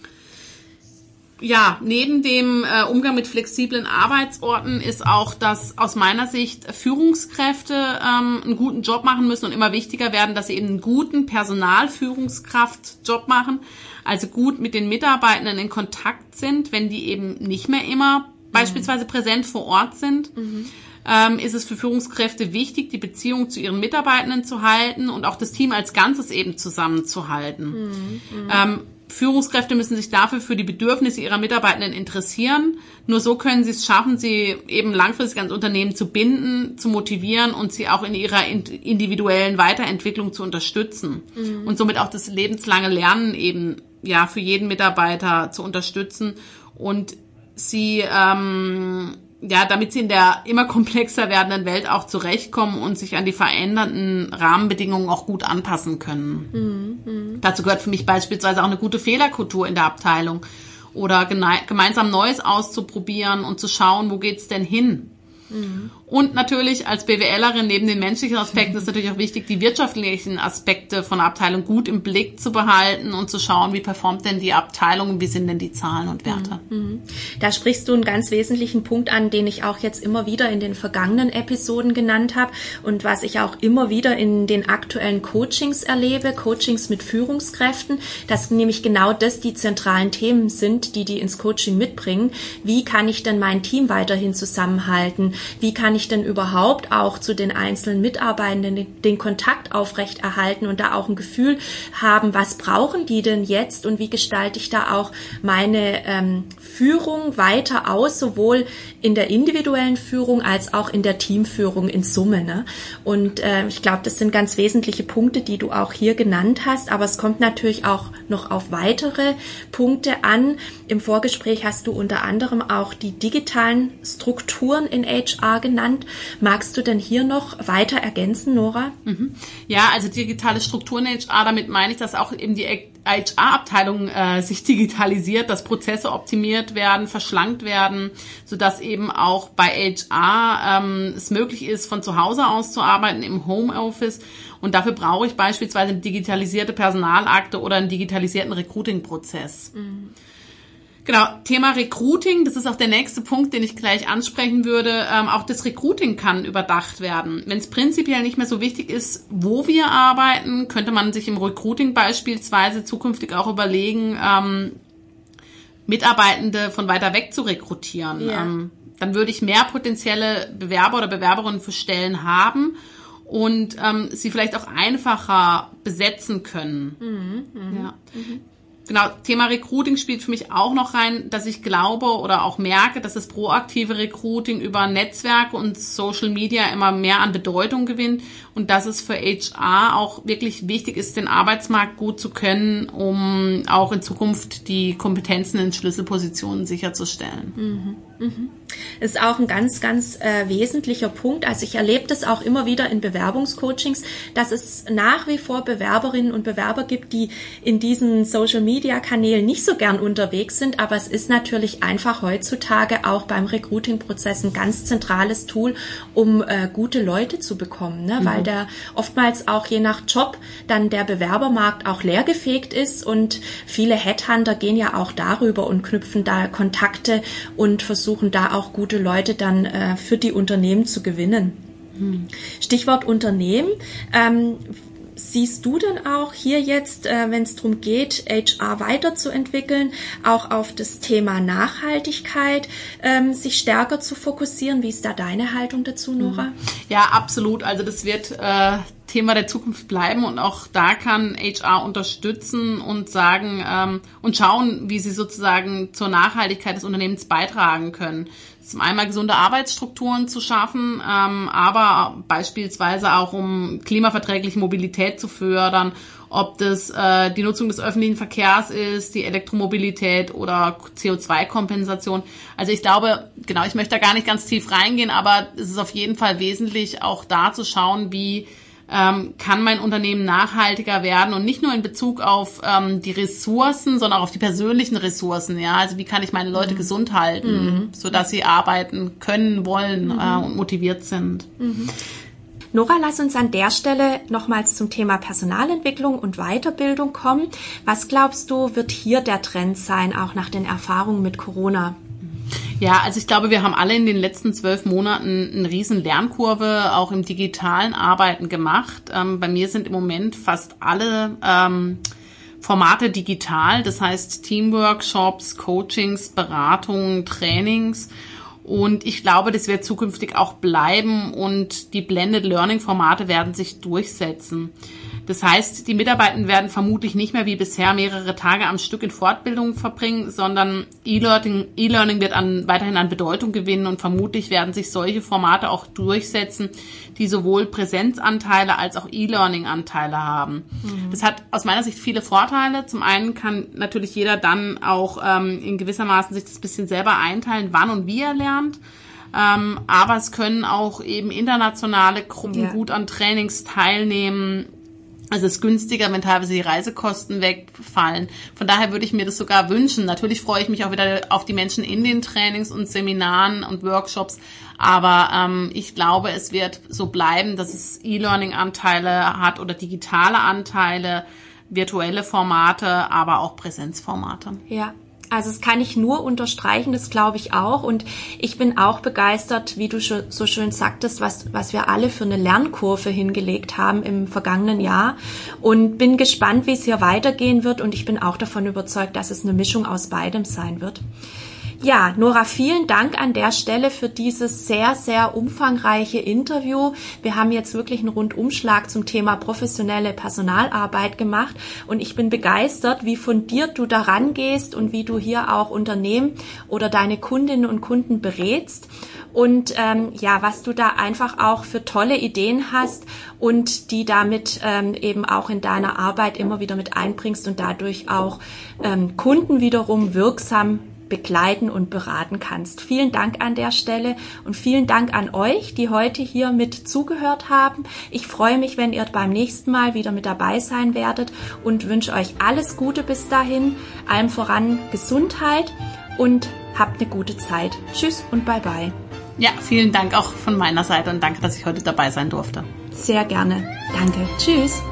ja, neben dem äh, Umgang mit flexiblen Arbeitsorten ist auch, dass aus meiner Sicht Führungskräfte ähm, einen guten Job machen müssen und immer wichtiger werden, dass sie eben einen guten Personalführungskraftjob machen, also gut mit den Mitarbeitenden in Kontakt sind, wenn die eben nicht mehr immer mhm. beispielsweise präsent vor Ort sind. Mhm. Ähm, ist es für Führungskräfte wichtig, die Beziehung zu ihren Mitarbeitenden zu halten und auch das Team als Ganzes eben zusammenzuhalten. Mhm. mhm. Ähm, Führungskräfte müssen sich dafür für die Bedürfnisse ihrer Mitarbeitenden interessieren. Nur so können sie es schaffen, sie eben langfristig ans Unternehmen zu binden, zu motivieren und sie auch in ihrer individuellen Weiterentwicklung zu unterstützen. Mhm. Und somit auch das lebenslange Lernen eben ja für jeden Mitarbeiter zu unterstützen und sie ähm, ja, damit sie in der immer komplexer werdenden Welt auch zurechtkommen und sich an die verändernden Rahmenbedingungen auch gut anpassen können. Mhm, mh. Dazu gehört für mich beispielsweise auch eine gute Fehlerkultur in der Abteilung oder gemeinsam Neues auszuprobieren und zu schauen, wo geht's denn hin? Mhm. Und natürlich als BWLerin neben den menschlichen Aspekten ist natürlich auch wichtig, die wirtschaftlichen Aspekte von Abteilung gut im Blick zu behalten und zu schauen, wie performt denn die Abteilung, wie sind denn die Zahlen und Werte. Mhm. Mhm. Da sprichst du einen ganz wesentlichen Punkt an, den ich auch jetzt immer wieder in den vergangenen Episoden genannt habe und was ich auch immer wieder in den aktuellen Coachings erlebe, Coachings mit Führungskräften, dass nämlich genau das die zentralen Themen sind, die die ins Coaching mitbringen. Wie kann ich denn mein Team weiterhin zusammenhalten? Wie kann ich denn überhaupt auch zu den einzelnen Mitarbeitenden den Kontakt aufrechterhalten und da auch ein Gefühl haben, was brauchen die denn jetzt und wie gestalte ich da auch meine ähm, Führung weiter aus, sowohl in der individuellen Führung als auch in der Teamführung in Summe. Ne? Und äh, ich glaube, das sind ganz wesentliche Punkte, die du auch hier genannt hast, aber es kommt natürlich auch noch auf weitere Punkte an. Im Vorgespräch hast du unter anderem auch die digitalen Strukturen in HR genannt. Magst du denn hier noch weiter ergänzen, Nora? Mhm. Ja, also digitale Strukturen in HR, damit meine ich, dass auch eben die HR-Abteilung äh, sich digitalisiert, dass Prozesse optimiert werden, verschlankt werden, sodass eben auch bei HR ähm, es möglich ist, von zu Hause aus zu arbeiten im Homeoffice Und dafür brauche ich beispielsweise eine digitalisierte Personalakte oder einen digitalisierten Recruiting-Prozess. Mhm. Genau, Thema Recruiting, das ist auch der nächste Punkt, den ich gleich ansprechen würde. Ähm, auch das Recruiting kann überdacht werden. Wenn es prinzipiell nicht mehr so wichtig ist, wo wir arbeiten, könnte man sich im Recruiting beispielsweise zukünftig auch überlegen, ähm, Mitarbeitende von weiter weg zu rekrutieren. Ja. Ähm, dann würde ich mehr potenzielle Bewerber oder Bewerberinnen für Stellen haben und ähm, sie vielleicht auch einfacher besetzen können. Mhm, mh, ja. Mhm genau, Thema Recruiting spielt für mich auch noch rein, dass ich glaube oder auch merke, dass das proaktive Recruiting über Netzwerke und Social Media immer mehr an Bedeutung gewinnt und dass es für HR auch wirklich wichtig ist, den Arbeitsmarkt gut zu können, um auch in Zukunft die Kompetenzen in Schlüsselpositionen sicherzustellen. Mhm. Mhm. Ist auch ein ganz, ganz äh, wesentlicher Punkt. Also ich erlebe das auch immer wieder in Bewerbungscoachings, dass es nach wie vor Bewerberinnen und Bewerber gibt, die in diesen Social Media Kanälen nicht so gern unterwegs sind. Aber es ist natürlich einfach heutzutage auch beim Recruiting-Prozess ein ganz zentrales Tool, um äh, gute Leute zu bekommen, ne? Mhm. weil der oftmals auch je nach Job dann der Bewerbermarkt auch leergefegt ist und viele Headhunter gehen ja auch darüber und knüpfen da Kontakte und versuchen versuchen da auch gute Leute dann äh, für die Unternehmen zu gewinnen. Hm. Stichwort Unternehmen. Ähm, siehst du denn auch hier jetzt, äh, wenn es darum geht, HR weiterzuentwickeln, auch auf das Thema Nachhaltigkeit ähm, sich stärker zu fokussieren? Wie ist da deine Haltung dazu, Nora? Hm. Ja, absolut. Also das wird äh, Thema der Zukunft bleiben und auch da kann HR unterstützen und sagen ähm, und schauen, wie sie sozusagen zur Nachhaltigkeit des Unternehmens beitragen können. Zum einen gesunde Arbeitsstrukturen zu schaffen, ähm, aber beispielsweise auch um klimaverträgliche Mobilität zu fördern, ob das äh, die Nutzung des öffentlichen Verkehrs ist, die Elektromobilität oder CO2-Kompensation. Also ich glaube, genau, ich möchte da gar nicht ganz tief reingehen, aber es ist auf jeden Fall wesentlich, auch da zu schauen, wie ähm, kann mein Unternehmen nachhaltiger werden und nicht nur in Bezug auf ähm, die Ressourcen, sondern auch auf die persönlichen Ressourcen. Ja, also wie kann ich meine Leute mhm. gesund halten, mhm. so dass sie arbeiten können, wollen mhm. äh, und motiviert sind. Mhm. Nora, lass uns an der Stelle nochmals zum Thema Personalentwicklung und Weiterbildung kommen. Was glaubst du, wird hier der Trend sein, auch nach den Erfahrungen mit Corona? Ja, also ich glaube, wir haben alle in den letzten zwölf Monaten eine riesen Lernkurve auch im digitalen Arbeiten gemacht. Ähm, bei mir sind im Moment fast alle ähm, Formate digital, das heißt Teamworkshops, Coachings, Beratungen, Trainings. Und ich glaube, das wird zukünftig auch bleiben und die Blended Learning Formate werden sich durchsetzen. Das heißt, die Mitarbeitenden werden vermutlich nicht mehr wie bisher mehrere Tage am Stück in Fortbildung verbringen, sondern E-Learning, E-Learning wird an, weiterhin an Bedeutung gewinnen und vermutlich werden sich solche Formate auch durchsetzen, die sowohl Präsenzanteile als auch E-Learning-Anteile haben. Mhm. Das hat aus meiner Sicht viele Vorteile. Zum einen kann natürlich jeder dann auch ähm, in gewissermaßen sich das bisschen selber einteilen, wann und wie er lernt. Ähm, aber es können auch eben internationale Gruppen ja. gut an Trainings teilnehmen es ist günstiger, wenn teilweise die Reisekosten wegfallen. Von daher würde ich mir das sogar wünschen. Natürlich freue ich mich auch wieder auf die Menschen in den Trainings und Seminaren und Workshops. Aber ähm, ich glaube, es wird so bleiben, dass es E-Learning-Anteile hat oder digitale Anteile, virtuelle Formate, aber auch Präsenzformate. Ja, also das kann ich nur unterstreichen, das glaube ich auch. Und ich bin auch begeistert, wie du so schön sagtest, was, was wir alle für eine Lernkurve hingelegt haben im vergangenen Jahr. Und bin gespannt, wie es hier weitergehen wird. Und ich bin auch davon überzeugt, dass es eine Mischung aus beidem sein wird. Ja, Nora, vielen Dank an der Stelle für dieses sehr, sehr umfangreiche Interview. Wir haben jetzt wirklich einen Rundumschlag zum Thema professionelle Personalarbeit gemacht und ich bin begeistert, wie fundiert du daran gehst und wie du hier auch Unternehmen oder deine Kundinnen und Kunden berätst und ähm, ja, was du da einfach auch für tolle Ideen hast und die damit ähm, eben auch in deiner Arbeit immer wieder mit einbringst und dadurch auch ähm, Kunden wiederum wirksam begleiten und beraten kannst. Vielen Dank an der Stelle und vielen Dank an euch, die heute hier mit zugehört haben. Ich freue mich, wenn ihr beim nächsten Mal wieder mit dabei sein werdet und wünsche euch alles Gute bis dahin, allem voran Gesundheit und habt eine gute Zeit. Tschüss und bye bye. Ja, vielen Dank auch von meiner Seite und danke, dass ich heute dabei sein durfte. Sehr gerne. Danke. Tschüss.